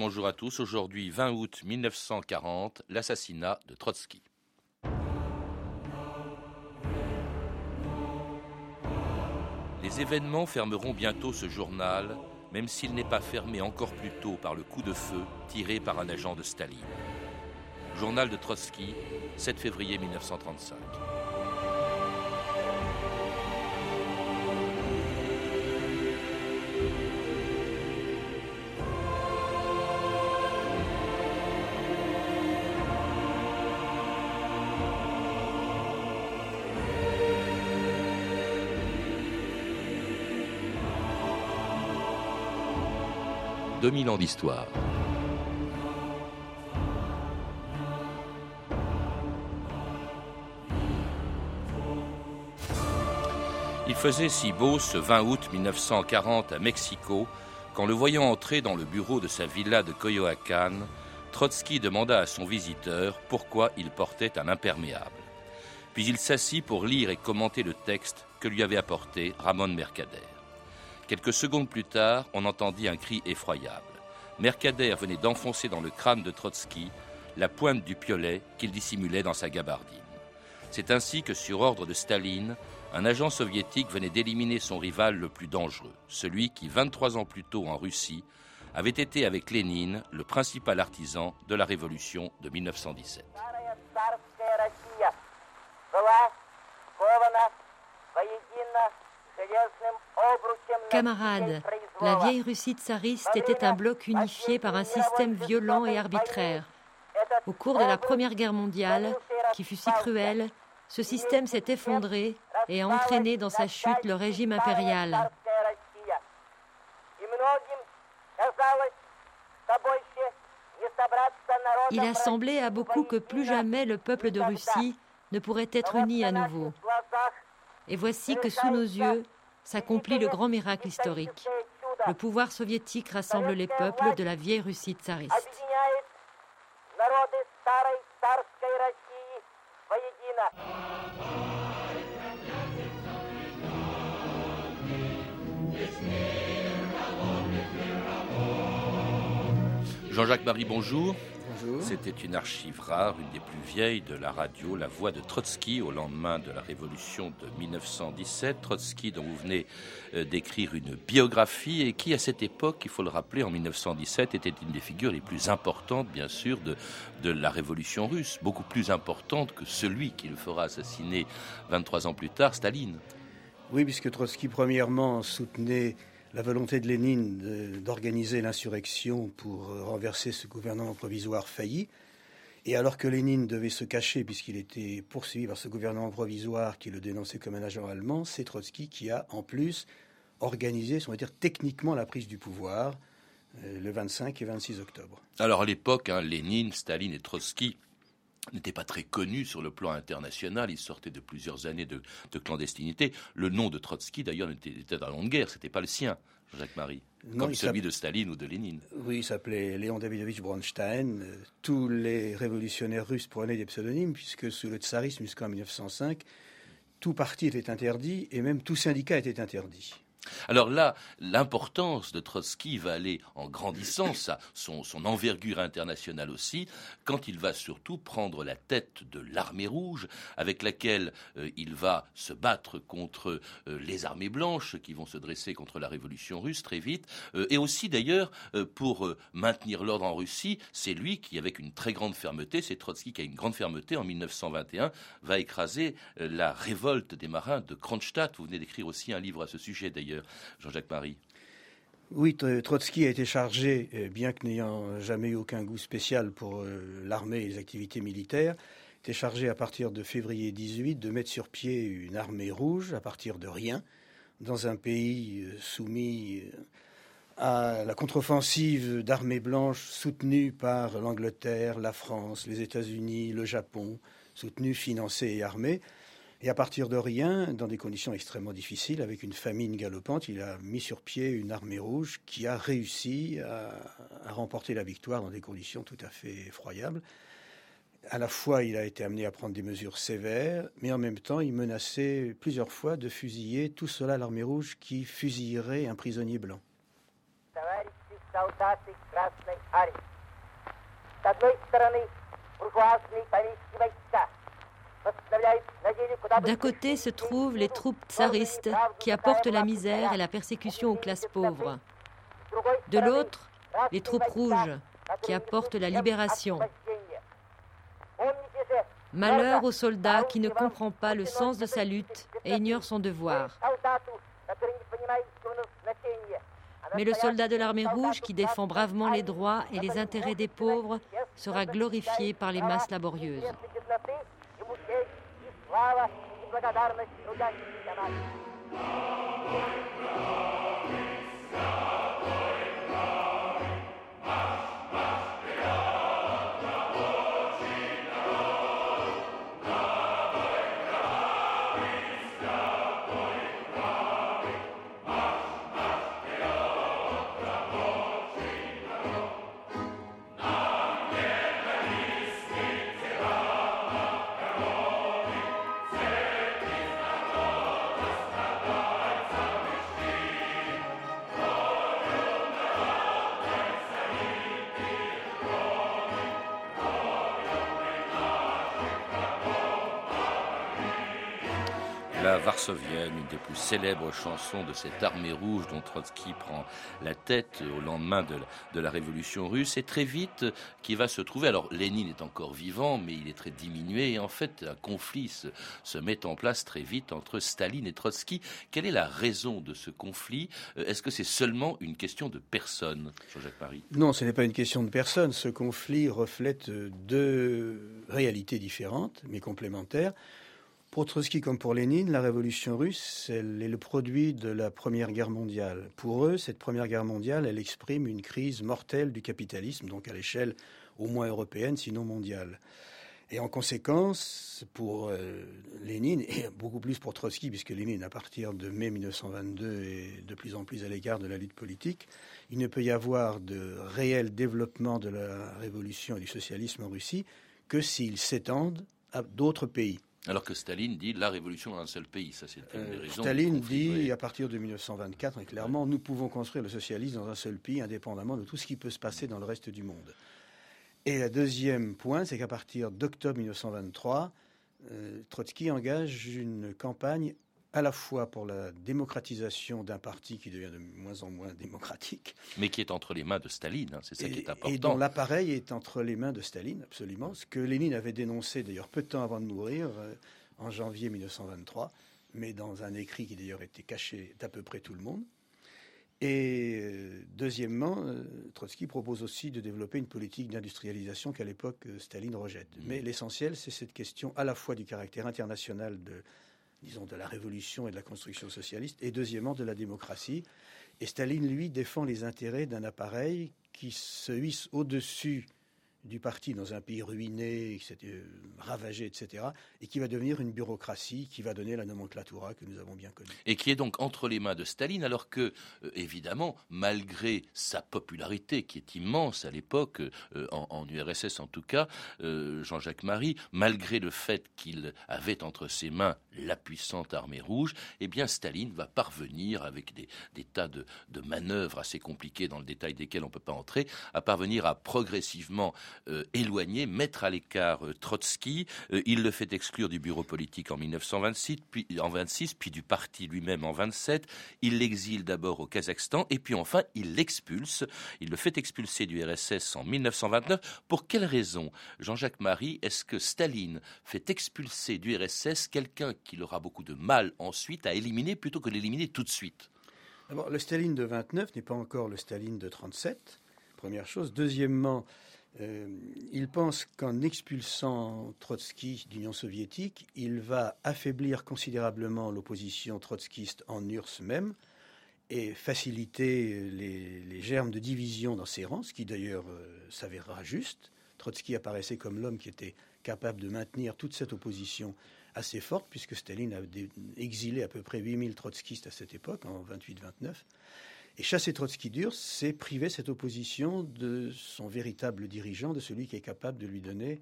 bonjour à tous. Aujourd'hui, 20 août 1940, l'assassinat de Trotsky. Les événements fermeront bientôt ce journal, même s'il n'est pas fermé encore plus tôt par le coup de feu tiré par un agent de Staline. Journal de Trotsky, 7 février 1935. 2000 ans d'histoire. Il faisait si beau ce 20 août 1940 à Mexico qu'en le voyant entrer dans le bureau de sa villa de Coyoacán, Trotsky demanda à son visiteur pourquoi il portait un imperméable. Puis il s'assit pour lire et commenter le texte que lui avait apporté Ramon Mercader. Quelques secondes plus tard, on entendit un cri effroyable. Mercader venait d'enfoncer dans le crâne de Trotsky la pointe du piolet qu'il dissimulait dans sa gabardine. C'est ainsi que, sur ordre de Staline, un agent soviétique venait d'éliminer son rival le plus dangereux, celui qui, 23 ans plus tôt en Russie, avait été avec Lénine le principal artisan de la révolution de 1917. Camarades, la vieille Russie tsariste était un bloc unifié par un système violent et arbitraire. Au cours de la Première Guerre mondiale, qui fut si cruelle, ce système s'est effondré et a entraîné dans sa chute le régime impérial. Il a semblé à beaucoup que plus jamais le peuple de Russie ne pourrait être uni à nouveau. Et voici que sous nos yeux s'accomplit le grand miracle historique. Le pouvoir soviétique rassemble les peuples de la vieille Russie tsariste. Jean-Jacques Marie, bonjour. C'était une archive rare, une des plus vieilles de la radio, la voix de Trotsky au lendemain de la révolution de 1917. Trotsky, dont vous venez euh, d'écrire une biographie et qui, à cette époque, il faut le rappeler, en 1917, était une des figures les plus importantes, bien sûr, de, de la révolution russe, beaucoup plus importante que celui qui le fera assassiner 23 ans plus tard, Staline. Oui, puisque Trotsky, premièrement, soutenait la volonté de Lénine d'organiser l'insurrection pour renverser ce gouvernement provisoire failli. Et alors que Lénine devait se cacher puisqu'il était poursuivi par ce gouvernement provisoire qui le dénonçait comme un agent allemand, c'est Trotsky qui a en plus organisé, on va dire techniquement, la prise du pouvoir euh, le 25 et 26 octobre. Alors à l'époque, hein, Lénine, Staline et Trotsky n'était pas très connu sur le plan international. Il sortait de plusieurs années de, clandestinité. Le nom de Trotsky, d'ailleurs, était, était dans la longue guerre. C'était pas le sien, Jacques Marie, comme celui de Staline ou de Lénine. Oui, il s'appelait Léon Davidovich Bronstein. Tous les révolutionnaires russes prenaient des pseudonymes, puisque sous le tsarisme jusqu'en 1905, tout parti était interdit et même tout syndicat était interdit. Alors là, l'importance de Trotsky va aller en grandissant, son, envergure internationale aussi, quand il va surtout prendre la tête de l'armée rouge, avec laquelle euh, il va se battre contre euh, les armées blanches qui vont se dresser contre la révolution russe très vite, euh, et aussi d'ailleurs pour maintenir l'ordre en Russie, c'est lui qui, avec une très grande fermeté, c'est Trotsky qui a une grande fermeté en 1921, va écraser la révolte des marins de Kronstadt. Vous venez d'écrire aussi un livre à ce sujet d'ailleurs. Jean-Jacques Paris. Oui, Trotsky a été chargé, euh, bien que n'ayant jamais eu aucun goût spécial pour euh, l'armée et les activités militaires, était chargé à partir de février 18 de mettre sur pied une armée rouge à partir de rien dans un pays euh, soumis à la contre-offensive d'armées blanches soutenue par l'Angleterre, la France, les États-Unis, le Japon, soutenue, financée et armée. Et à partir de rien, dans des conditions extrêmement difficiles, avec une famine galopante, il a mis sur pied une armée rouge qui a réussi à, remporter la victoire dans des conditions tout à fait effroyables. À la fois, il a été amené à prendre des mesures sévères, mais en même temps, il menaçait plusieurs fois de fusiller tout cela l'armée rouge qui fusillerait un prisonnier blanc. D'un côté se trouvent les troupes tsaristes qui apportent la misère et la persécution aux classes pauvres. De l'autre, les troupes rouges qui apportent la libération. Malheur au soldat qui ne comprend pas le sens de sa lutte et ignore son devoir. Mais le soldat de l'armée rouge qui défend bravement les droits et les intérêts des pauvres sera glorifié par les masses laborieuses. слава и благодарность трудящихся нации. Varsovienne, une des plus célèbres chansons de cette armée rouge dont Trotsky prend la tête au lendemain de, la révolution russe, et très vite qui va se trouver. Alors Lénine est encore vivant, mais il est très diminué, et en fait un conflit se, se met en place très vite entre Staline et Trotsky. Quelle est la raison de ce conflit? Euh, Est-ce que c'est seulement une question de personne, Jean-Jacques Paris Non, ce n'est pas une question de personne. Ce conflit reflète deux réalités différentes, mais complémentaires. Pour Trotsky comme pour Lénine, la révolution russe, elle est le produit de la Première Guerre mondiale. Pour eux, cette Première Guerre mondiale, elle exprime une crise mortelle du capitalisme, donc à l'échelle au moins européenne, sinon mondiale. Et en conséquence, pour euh, Lénine, et beaucoup plus pour Trotsky, puisque Lénine, à partir de mai 1922, est de plus en plus à l'égard de la lutte politique, il ne peut y avoir de réel développement de la révolution et du socialisme en Russie que s'ils s'étendent à d'autres pays. Alors que Staline dit la révolution dans un seul pays. Ça, c'est une euh, Staline dit, à partir de 1924, clairement, nous pouvons construire le socialisme dans un seul pays, indépendamment de tout ce qui peut se passer dans le reste du monde. Et le deuxième point, c'est qu'à partir d'octobre 1923, euh, Trotsky engage une campagne à la fois pour la démocratisation d'un parti qui devient de moins en moins démocratique. Mais qui est entre les mains de Staline, hein, c'est ça qui est important. Et dont l'appareil est entre les mains de Staline, absolument. Ce que Lénine avait dénoncé d'ailleurs peu de temps avant de mourir, euh, en janvier 1923, mais dans un écrit qui d'ailleurs était caché d'à peu près tout le monde. Et euh, deuxièmement, euh, Trotsky propose aussi de développer une politique d'industrialisation qu'à l'époque Staline rejette. Mmh. Mais l'essentiel, c'est cette question à la fois du caractère international de disons, de la révolution et de la construction socialiste, et deuxièmement de la démocratie. Et Staline, lui, défend les intérêts d'un appareil qui se hisse au-dessus du parti dans un pays ruiné, euh, ravagé, etc., et qui va devenir une bureaucratie qui va donner la nomenclatura que nous avons bien connue. Et qui est donc entre les mains de Staline, alors que, euh, évidemment, malgré sa popularité qui est immense à l'époque, euh, en, URSS en tout cas, Jean-Jacques Marie, malgré le fait qu'il avait entre ses mains la puissante armée rouge, eh bien Staline va parvenir, avec des, tas de, de manœuvres assez compliquées dans le détail desquelles on ne peut pas entrer, à parvenir à progressivement euh, éloigné, mettre à l'écart euh, Trotsky. Euh, il le fait exclure du bureau politique en 1926, puis en 26, puis du parti lui-même en 27. Il l'exile d'abord au Kazakhstan et puis enfin il l'expulse. Il le fait expulser du RSS en 1929. Pour quelle raison, Jean-Jacques Marie, est-ce que Staline fait expulser du RSS quelqu'un qu'il aura beaucoup de mal ensuite à éliminer plutôt que d'éliminer tout de suite? D'abord, le Staline de 29 n'est pas encore le Staline de 37, première chose. Deuxièmement, euh, il pense qu'en expulsant Trotsky d'Union soviétique, il va affaiblir considérablement l'opposition trotskiste en URSS même et faciliter les, germes de division dans ses rangs, ce qui d'ailleurs euh, s'avérera juste. Trotsky apparaissait comme l'homme qui était capable de maintenir toute cette opposition assez forte, puisque Staline a exilé à peu près 8000 trotskistes à cette époque, en 28-29. Et chasser Trotsky dur, c'est priver cette opposition de son véritable dirigeant, de celui qui est capable de lui donner,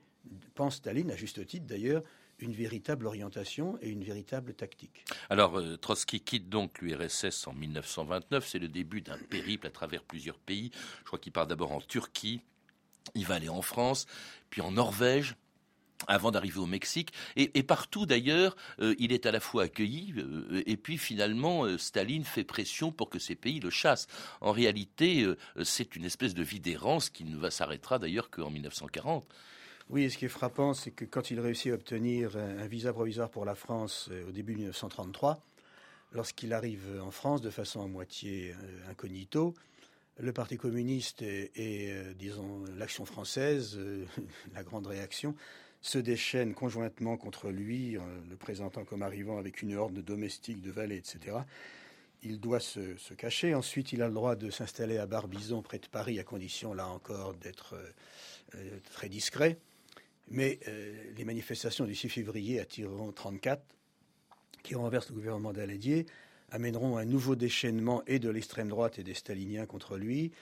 pense Staline, à juste titre d'ailleurs, une véritable orientation et une véritable tactique. Alors, euh, Trotsky quitte donc l'URSS en 1929. C'est le début d'un périple à travers plusieurs pays. Je crois qu'il part d'abord en Turquie. Il va aller en France, puis en Norvège, avant d'arriver au Mexique. Et, partout d'ailleurs, euh, il est à la fois accueilli, euh, et puis finalement, euh, Staline fait pression pour que ces pays le chassent. En réalité, c'est une espèce de vie d'errance qui ne va s'arrêtera d'ailleurs qu'en 1940. Oui, et ce qui est frappant, c'est que quand il réussit à obtenir un, visa provisoire pour la France au début de 1933, lorsqu'il arrive en France de façon à moitié incognito, le Parti communiste et, disons, l'Action française, la grande réaction, se déchaînent conjointement contre lui, le présentant comme arrivant avec une horde de domestiques, de valets, etc. Il doit se, cacher. Ensuite, il a le droit de s'installer à Barbizon, près de Paris, à condition, là encore, d'être euh, euh, très discret. Mais euh, les manifestations du 6 février à Tiron 34, qui renversent le gouvernement d'Aladier, amèneront un nouveau déchaînement et de l'extrême droite et des staliniens contre lui.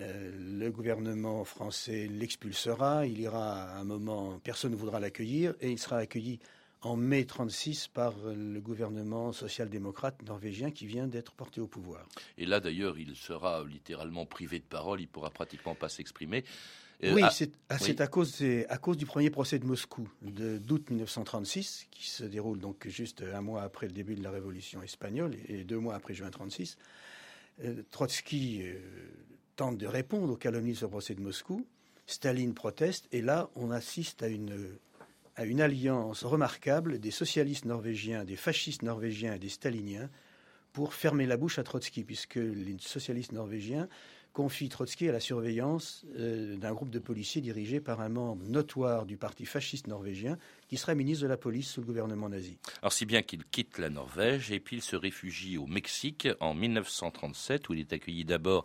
Euh, le gouvernement français l'expulsera, il ira à un moment, personne ne voudra l'accueillir, et il sera accueilli en mai 36 par le gouvernement social-démocrate norvégien qui vient d'être porté au pouvoir. Et là d'ailleurs, il sera littéralement privé de parole, il pourra pratiquement pas s'exprimer. Euh, oui, c'est à, à, cause à cause du premier procès de Moscou d'août 1936, qui se déroule donc juste un mois après le début de la révolution espagnole et deux mois après juin 36. Euh, Trotsky tente de répondre aux calomnies sur le procès de Moscou. Staline proteste et là, on assiste à une, à une alliance remarquable des socialistes norvégiens, des fascistes norvégiens et des staliniens pour fermer la bouche à Trotsky, puisque les socialistes norvégiens confie Trotsky à la surveillance euh, d'un groupe de policiers dirigé par un membre notoire du parti fasciste norvégien qui serait ministre de la police sous le gouvernement nazi. Alors si bien qu'il quitte la Norvège et puis il se réfugie au Mexique en 1937 où il est accueilli d'abord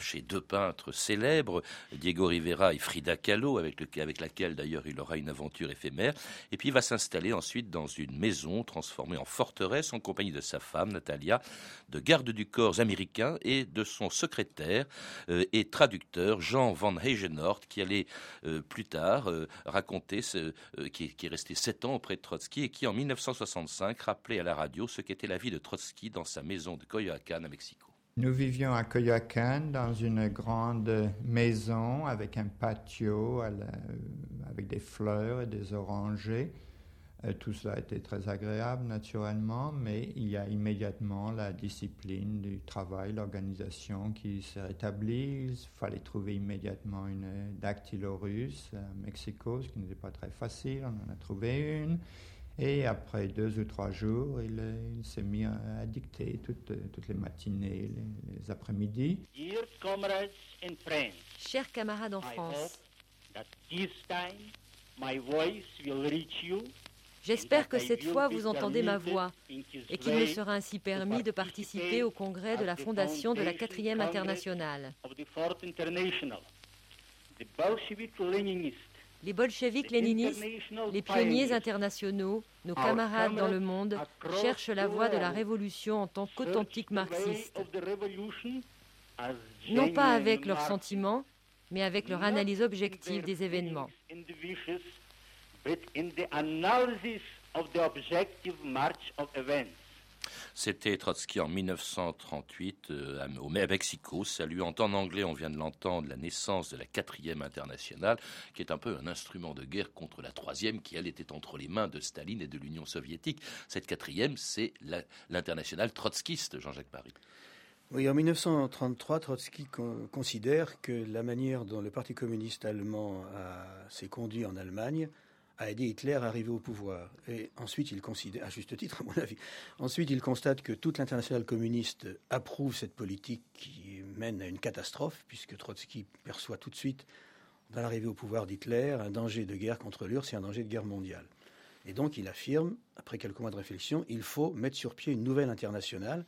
chez deux peintres célèbres, Diego Rivera et Frida Kahlo, avec, avec laquelle d'ailleurs il aura une aventure éphémère. Et puis il va s'installer ensuite dans une maison transformée en forteresse en compagnie de sa femme, Natalia, de garde du corps américain et de son secrétaire euh, et traducteur, Jean Van Hegenort, qui allait euh, plus tard euh, raconter, ce, qui, qui, est resté sept ans auprès de Trotsky et qui en 1965 rappelait à la radio ce qu'était la vie de Trotsky dans sa maison de Coyoacán à Mexico. Nous vivions à Coyoacán dans une grande maison avec un patio avec des fleurs et des orangers. Euh, tout cela était très agréable naturellement, mais il y a immédiatement la discipline du travail, l'organisation qui s'est rétablie. Il fallait trouver immédiatement une dactylo-russe à Mexico, ce qui n'était pas très facile. On en a trouvé une. Et après deux ou trois jours, il, s'est mis à, dicter toutes, toutes, les matinées, les, après-midi. Chers camarades en France, J'espère que cette fois vous entendez ma voix et qu'il me sera ainsi permis de participer au congrès de la fondation de la 4e internationale les bolcheviks léninistes, les pionniers internationaux, nos camarades dans le monde cherchent la voie de la révolution en tant qu'authentiques marxistes. Non pas avec leurs sentiments, mais avec leur analyse objective des événements. C'était Trotsky en 1938 euh, à Mexico, saluant en anglais, on vient de l'entendre, la naissance de la quatrième internationale, qui est un peu un instrument de guerre contre la troisième, qui elle était entre les mains de Staline et de l'Union soviétique. Cette quatrième, c'est l'internationale trotskiste, Jean-Jacques Paris. Oui, en 1933, Trotsky considère que la manière dont le Parti communiste allemand s'est conduit en Allemagne a aidé Hitler à arriver au pouvoir. Et ensuite, il considère, à juste titre, à mon avis, ensuite, il constate que toute l'internationale communiste approuve cette politique qui mène à une catastrophe, puisque Trotsky perçoit tout de suite, dans l'arrivée au pouvoir d'Hitler, un danger de guerre contre l'URSS et un danger de guerre mondiale. Et donc, il affirme, après quelques mois de réflexion, il faut mettre sur pied une nouvelle internationale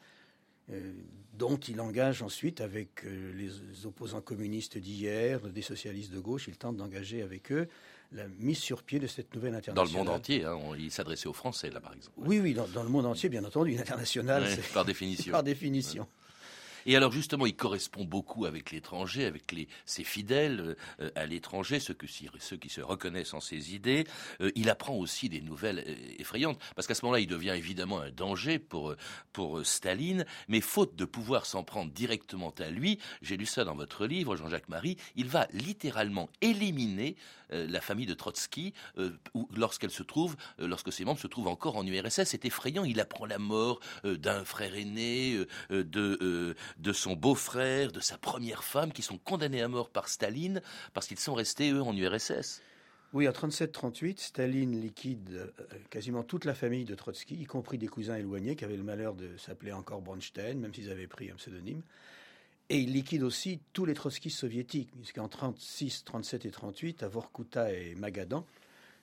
euh, dont il engage ensuite avec euh, les opposants communistes d'hier, des socialistes de gauche, il tente d'engager avec eux la mise sur pied de cette nouvelle internationale. Dans le monde entier, hein, il s'adressait aux Français, là, par exemple. Oui, oui, dans, le monde entier, bien entendu, une internationale. par définition. par définition. Et alors justement, il correspond beaucoup avec l'étranger, avec ses fidèles euh, à l'étranger, ceux, ceux qui se reconnaissent en ses idées. Euh, il apprend aussi des nouvelles euh, effrayantes, parce qu'à ce moment-là, il devient évidemment un danger pour, pour Staline, mais faute de pouvoir s'en prendre directement à lui, j'ai lu ça dans votre livre, Jean-Jacques Marie, il va littéralement éliminer la famille de Trotsky lorsqu'elle se trouve, lorsque ses membres se trouvent encore en URSS. C'est effrayant, il apprend la mort d'un frère aîné, de, de son beau-frère, de sa première femme, qui sont condamnés à mort par Staline parce qu'ils sont restés, eux, en URSS. Oui, en 37-38, Staline liquide euh, quasiment toute la famille de Trotsky, y compris des cousins éloignés qui avaient le malheur de s'appeler encore Bronstein, même s'ils avaient pris un pseudonyme. Et il liquide aussi tous les trotskistes soviétiques, puisqu'en 36, 37 et 38, à Vorkuta et Magadan,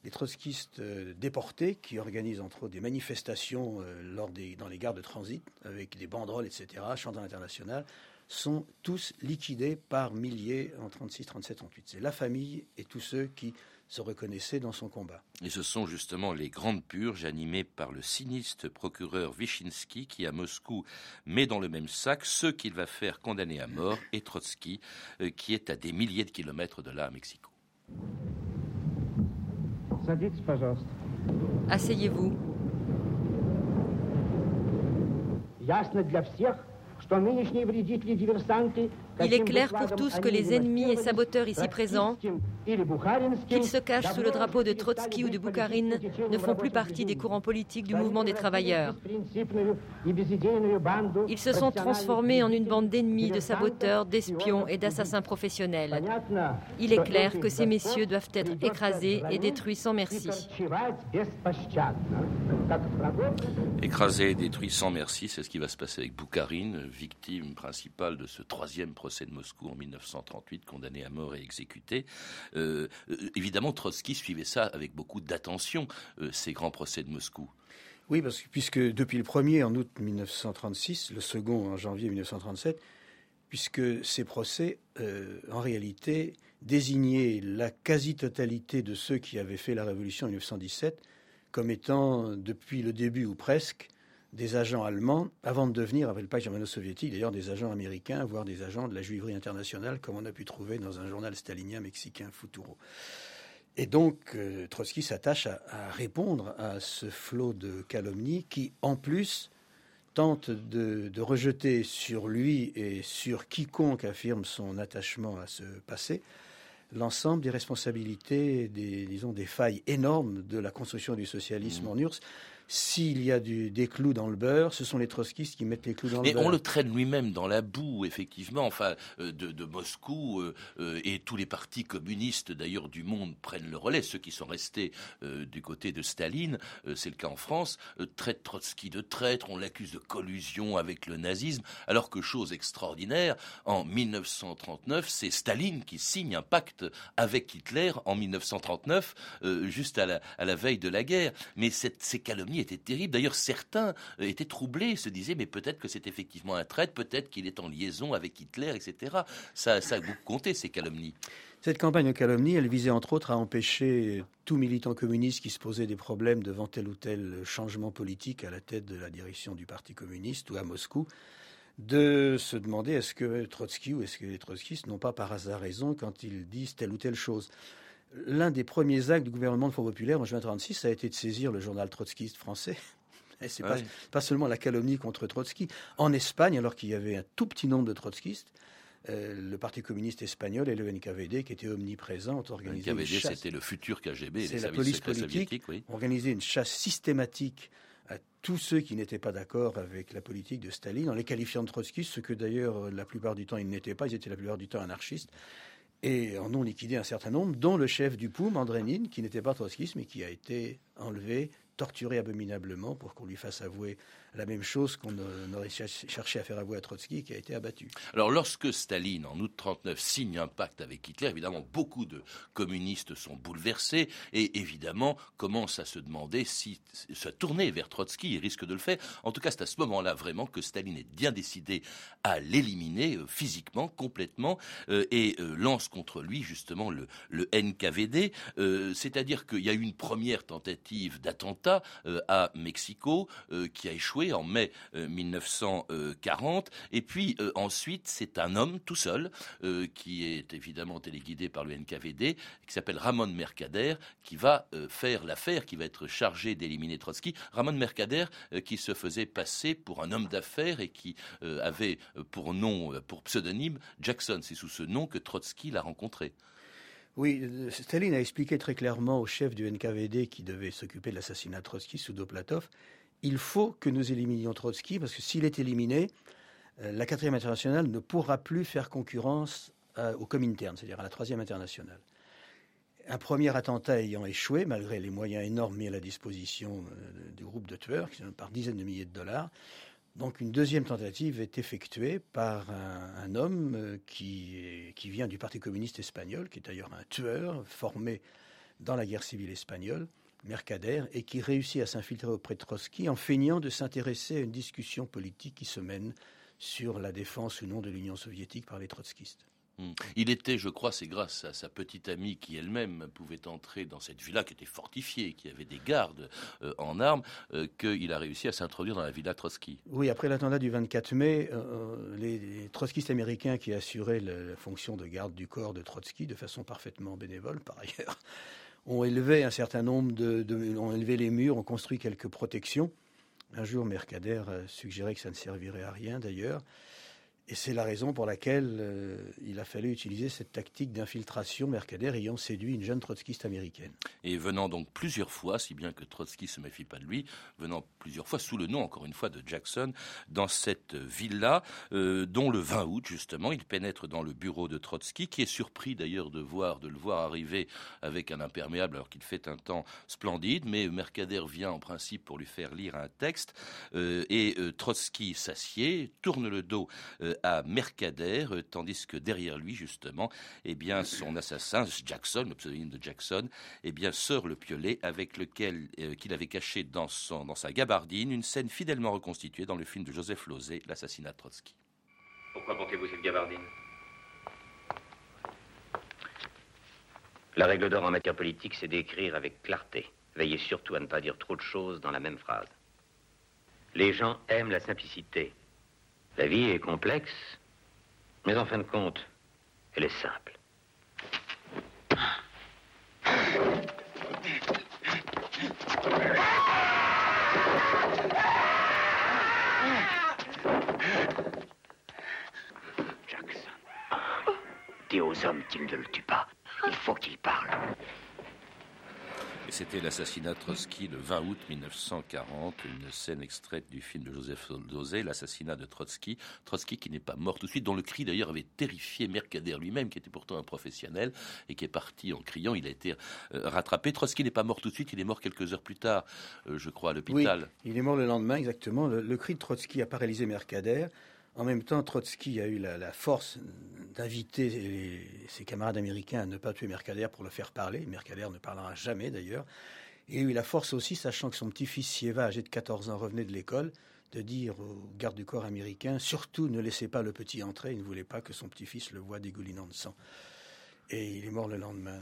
les trotskistes euh, déportés, qui organisent entre autres des manifestations euh, dans les gares de transit, avec des banderoles, etc., chantant l'international, sont tous liquidés par milliers en 36, 37, 38. C'est la famille et tous ceux qui se reconnaissaient dans son combat. Et ce sont justement les grandes purges animées par le sinistre procureur Wyszynski qui, à Moscou, met dans le même sac ceux qu'il va faire condamner à mort et Trotsky, euh, qui est à des milliers de kilomètres de là, à Mexico. Садитесь, пожалуйста. Asseyez-vous. Ясно для всех, что нынешние вредители-диверсанты Il est clair pour tous que les ennemis et saboteurs ici présents, qu'ils se cachent sous le drapeau de Trotsky ou de Boukharine, ne font plus partie des courants politiques du mouvement des travailleurs. Ils se sont transformés en une bande d'ennemis, de saboteurs, d'espions et d'assassins professionnels. Il est clair que ces messieurs doivent être écrasés et détruits sans merci. Écrasés et détruits sans merci, c'est ce qui va se passer avec Boukharine, victime principale de ce troisième procès de Moscou en 1938, condamné à mort et exécuté. Euh, euh, évidemment, Trotsky suivait ça avec beaucoup d'attention, euh, ces grands procès de Moscou. Oui, parce que, puisque depuis le premier en août 1936, le second en janvier 1937, puisque ces procès, en réalité, désignaient la quasi-totalité de ceux qui avaient fait la révolution en 1917 comme étant, depuis le début ou presque, des agents allemands avant de devenir, avec le pacte germano-soviétique, d'ailleurs des agents américains, voire des agents de la juiverie internationale, comme on a pu trouver dans un journal stalinien mexicain, Futuro. Et donc, euh, Trotsky s'attache à, répondre à ce flot de calomnies qui, en plus, tente de, rejeter sur lui et sur quiconque affirme son attachement à ce passé l'ensemble des responsabilités, des, disons, des failles énormes de la construction du socialisme mmh. en URSS s'il y a des clous dans le beurre, ce sont les trotskistes qui mettent les clous dans le beurre. Et on le traîne lui-même dans la boue, effectivement, enfin, euh, de, Moscou, euh, euh, et tous les partis communistes, d'ailleurs, du monde prennent le relais. Ceux qui sont restés du côté de Staline, c'est le cas en France, traitent Trotsky de traître, on l'accuse de collusion avec le nazisme, alors que, chose extraordinaire, en 1939, c'est Staline qui signe un pacte avec Hitler en 1939, juste à la, à la veille de la guerre. Mais cette, ces calomnies était terrible. D'ailleurs, certains euh, étaient troublés, se disaient, mais peut-être que c'est effectivement un traître, peut-être qu'il est en liaison avec Hitler, etc. Ça, ça comptez, ces calomnies cette campagne de calomnie, elle visait entre autres à empêcher tout militant communiste qui se posait des problèmes devant tel ou tel changement politique à la tête de la direction du Parti communiste ou à Moscou de se demander est-ce que Trotsky ou est-ce que les trotskistes n'ont pas par hasard raison quand ils disent telle ou telle chose? L'un des premiers actes du gouvernement de Front Populaire en juin 1936 ça a été de saisir le journal trotskiste français. Et c'est pas, pas, seulement la calomnie contre Trotsky. En Espagne, alors qu'il y avait un tout petit nombre de trotskistes, euh, le Parti communiste espagnol et le NKVD, qui étaient omniprésents, ont organisé le NKVD, c'était le futur KGB, c'est la police politique, oui. organisé une chasse systématique à tous ceux qui n'étaient pas d'accord avec la politique de Staline, en les qualifiant de trotskistes, ce que d'ailleurs la plupart du temps ils n'étaient pas, ils étaient la plupart du temps anarchistes et en ont liquidé un certain nombre, dont le chef du POUM, Andrénine, qui n'était pas trotskiste, mais qui a été enlevé, torturé abominablement pour qu'on lui fasse avouer la même chose qu'on aurait cherché à faire avouer à Trotsky, qui a été abattu. Alors, lorsque Staline, en août 39, signe un pacte avec Hitler, évidemment, beaucoup de communistes sont bouleversés et évidemment commencent à se demander si se tourner vers Trotsky. Ils risquent de le faire. En tout cas, c'est à ce moment-là vraiment que Staline est bien décidé à l'éliminer euh, physiquement, complètement, euh, et euh, lance contre lui justement le, NKVD. C'est-à-dire qu'il y a eu une première tentative d'attentat attentat à Mexico qui a échoué en mai 1940. Et puis ensuite, c'est un homme tout seul qui est évidemment téléguidé par le NKVD, qui s'appelle Ramon Mercader, qui va faire l'affaire, qui va être chargé d'éliminer Trotsky. Ramon Mercader qui se faisait passer pour un homme d'affaires et qui avait pour nom, pour pseudonyme Jackson. C'est sous ce nom que Trotsky l'a rencontré. Oui, euh, Staline a expliqué très clairement au chef du NKVD qui devait s'occuper de l'assassinat de Trotsky, Soudoplatov, il faut que nous éliminions Trotsky parce que s'il est éliminé, euh, la quatrième internationale ne pourra plus faire concurrence au Comintern, c'est-à-dire à la troisième internationale. Un premier attentat ayant échoué, malgré les moyens énormes mis à la disposition euh, du groupe de tueurs, qui sont par dizaines de milliers de dollars, donc une deuxième tentative est effectuée par un, homme euh, qui, vient du Parti communiste espagnol, qui est d'ailleurs un tueur formé dans la guerre civile espagnole, Mercader, et qui réussit à s'infiltrer auprès de Trotsky en feignant de s'intéresser à une discussion politique qui se mène sur la défense ou non de l'Union soviétique par les trotskistes. Hmm. Il était, je crois, c'est grâce à sa petite amie qui elle-même pouvait entrer dans cette villa qui était fortifiée, qui avait des gardes euh, en armes, euh, qu'il a réussi à s'introduire dans la villa Trotsky. Oui, après l'attentat du 24 mai, euh, les, trotskistes américains qui assuraient la, fonction de garde du corps de Trotsky de façon parfaitement bénévole, par ailleurs, ont élevé un certain nombre de, ont élevé les murs, ont construit quelques protections. Un jour, Mercader suggérait que ça ne servirait à rien, d'ailleurs. Et c'est la raison pour laquelle euh, il a fallu utiliser cette tactique d'infiltration Mercader ayant séduit une jeune trotskiste américaine. Et venant donc plusieurs fois, si bien que Trotsky se méfie pas de lui, venant plusieurs fois sous le nom, encore une fois, de Jackson, dans cette villa, euh, dont le 20 août, justement, il pénètre dans le bureau de Trotsky, qui est surpris d'ailleurs de de le voir arriver avec un imperméable alors qu'il fait un temps splendide, mais Mercader vient en principe pour lui faire lire un texte, euh, et Trotsky s'assied, tourne le dos à Mercader, euh, tandis que derrière lui, justement, eh bien, son assassin, Jackson, le pseudonyme de Jackson, eh bien, sort le piolet avec lequel euh, qu'il avait caché dans, sa gabardine une scène fidèlement reconstituée dans le film de Joseph Losey, L'assassinat de Trotsky. Pourquoi portez-vous cette gabardine? La règle d'or en matière politique, c'est d'écrire avec clarté. Veillez surtout à ne pas dire trop de choses dans la même phrase. Les gens aiment la simplicité. La vie est complexe, mais en fin de compte, elle est simple. Jackson, dis aux hommes qu'ils ne le tuent pas. Il faut qu'ils parlent. C'était l'assassinat de Trotsky le 20 août 1940, une scène extraite du film de Joseph Dosé, l'assassinat de Trotsky. Trotsky qui n'est pas mort tout de suite, dont le cri d'ailleurs avait terrifié Mercader lui-même, qui était pourtant un professionnel, et qui est parti en criant. Il a été euh, rattrapé. Trotsky n'est pas mort tout de suite, il est mort quelques heures plus tard, euh, je crois, à l'hôpital. Oui, il est mort le lendemain, exactement. Le, cri de Trotsky a paralysé Mercader. En même temps, Trotsky a eu la, force d'inviter ses camarades américains à ne pas tuer Mercader pour le faire parler. Mercader ne parlera jamais d'ailleurs. Et il a eu la force aussi, sachant que son petit-fils Sieva, âgé de 14 ans, revenait de l'école, de dire aux gardes du corps américains surtout ne laissez pas le petit entrer. Il ne voulait pas que son petit-fils le voie dégoulinant de sang. Et il est mort le lendemain,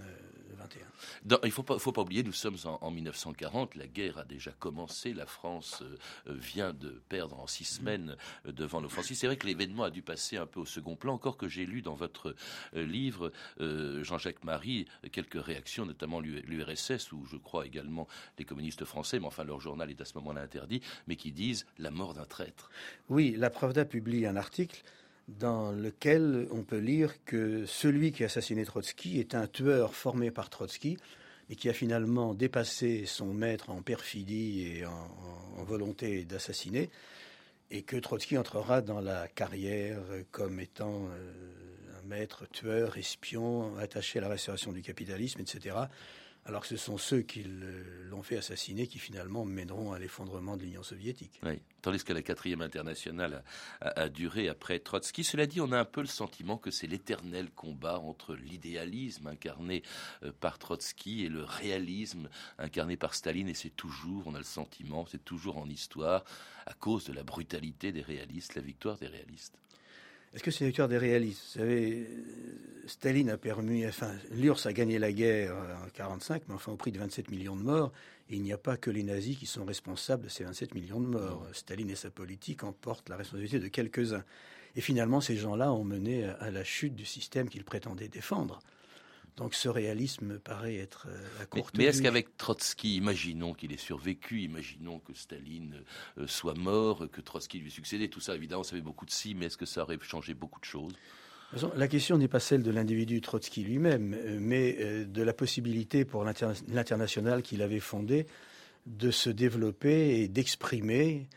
le 21. il ne faut pas, faut pas oublier, nous sommes en, 1940, la guerre a déjà commencé, la France euh, vient de perdre en six semaines euh, devant l'offensive. C'est vrai que l'événement a dû passer un peu au second plan, encore que j'ai lu dans votre euh, livre, Jean-Jacques Marie, quelques réactions, notamment l'URSS, ou je crois également les communistes français, mais enfin leur journal est à ce moment-là interdit, mais qui disent la mort d'un traître. Oui, la Pravda publie un article dans lequel on peut lire que celui qui a assassiné Trotsky est un tueur formé par Trotsky et qui a finalement dépassé son maître en perfidie et en, volonté d'assassiner, et que Trotsky entrera dans la carrière comme étant euh, un maître tueur, espion, attaché à la restauration du capitalisme, etc alors que ce sont ceux qui l'ont fait assassiner qui finalement mèneront à l'effondrement de l'Union soviétique. Oui. Tandis que la quatrième internationale a, duré après Trotsky. Cela dit, on a un peu le sentiment que c'est l'éternel combat entre l'idéalisme incarné euh, par Trotsky et le réalisme incarné par Staline. Et c'est toujours, on a le sentiment, c'est toujours en histoire, à cause de la brutalité des réalistes, la victoire des réalistes. Est-ce que c'est la victoire des réalistes? Vous savez, Staline a permis, enfin, l'URSS a gagné la guerre en 1945, mais enfin au prix de 27 millions de morts. Et il n'y a pas que les nazis qui sont responsables de ces 27 millions de morts. Staline et sa politique emportent la responsabilité de quelques-uns. Et finalement, ces gens-là ont mené à la chute du système qu'ils prétendaient défendre. Donc ce réalisme me paraît être euh, à courte Mais, mais est-ce qu'avec Trotsky, imaginons qu'il ait survécu, imaginons que Staline euh, soit mort, que Trotsky lui succédait, tout ça, évidemment, ça fait beaucoup de si, mais est-ce que ça aurait changé beaucoup de choses? La question n'est pas celle de l'individu Trotsky lui-même, euh, mais de la possibilité pour l'international qu'il avait fondé de se développer et d'exprimer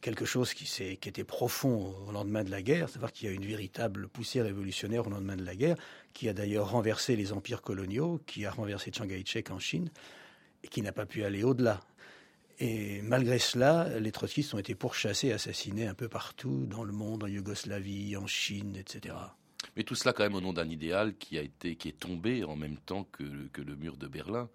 quelque chose qui, qui, était profond au lendemain de la guerre, c'est-à-dire qu'il y a une véritable poussée révolutionnaire au lendemain de la guerre, qui a d'ailleurs renversé les empires coloniaux, qui a renversé Chiang Kai-shek en Chine, et qui n'a pas pu aller au-delà. Et malgré cela, les trotskistes ont été pourchassés, assassinés un peu partout dans le monde, en Yougoslavie, en Chine, etc. Mais tout cela quand même au nom d'un idéal qui a été, qui est tombé en même temps que, que le mur de Berlin.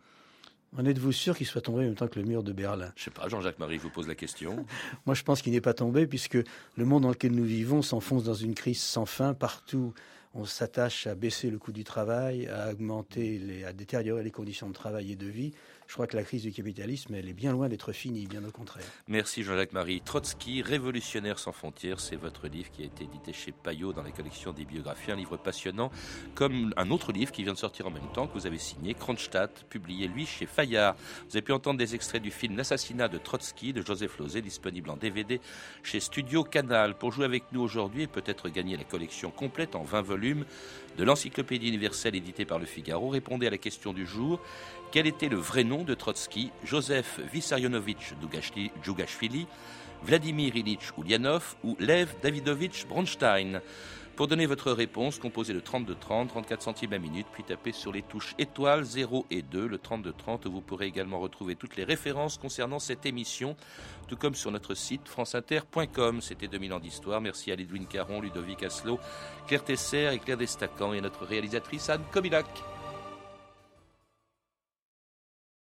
En êtes-vous sûr qu'il soit tombé en même temps que le mur de Berlin? Je ne sais pas, Jean-Jacques Marie, je vous pose la question. Moi, je pense qu'il n'est pas tombé puisque le monde dans lequel nous vivons s'enfonce dans une crise sans fin partout on s'attache à baisser le coût du travail, à augmenter, les, à détériorer les conditions de travail et de vie. Je crois que la crise du capitalisme, elle est bien loin d'être finie, bien au contraire. Merci Jean-Jacques Marie. Trotsky, Révolutionnaire sans frontières, c'est votre livre qui a été édité chez Payot dans la collection des biographies, un livre passionnant, comme un autre livre qui vient de sortir en même temps, que vous avez signé, Kronstadt, publié lui chez Fayard. Vous avez pu entendre des extraits du film L'assassinat de Trotsky de Joseph Lozé, disponible en DVD chez Studio Canal. Pour jouer avec nous aujourd'hui et peut-être gagner la collection complète en 20 volumes, de l'Encyclopédie universelle éditée par Le Figaro, répondez à la question du jour. Quel était le vrai nom de Trotsky Joseph Vissarionovitch Djougashvili, Vladimir Ilyich Ulyanov ou Lev Davidovitch Bronstein? Pour donner votre réponse, composez le 3230, 34 centimes à minute, puis tapez sur les touches étoiles 0 et 2, le 3230. Vous pourrez également retrouver toutes les références concernant cette émission, tout comme sur notre site franceinter.com. C'était 2000 ans d'histoire. Merci à Lidwin Caron, Ludovic Asselot, Claire Tesser et Claire Destacan et à notre réalisatrice Anne Comilac.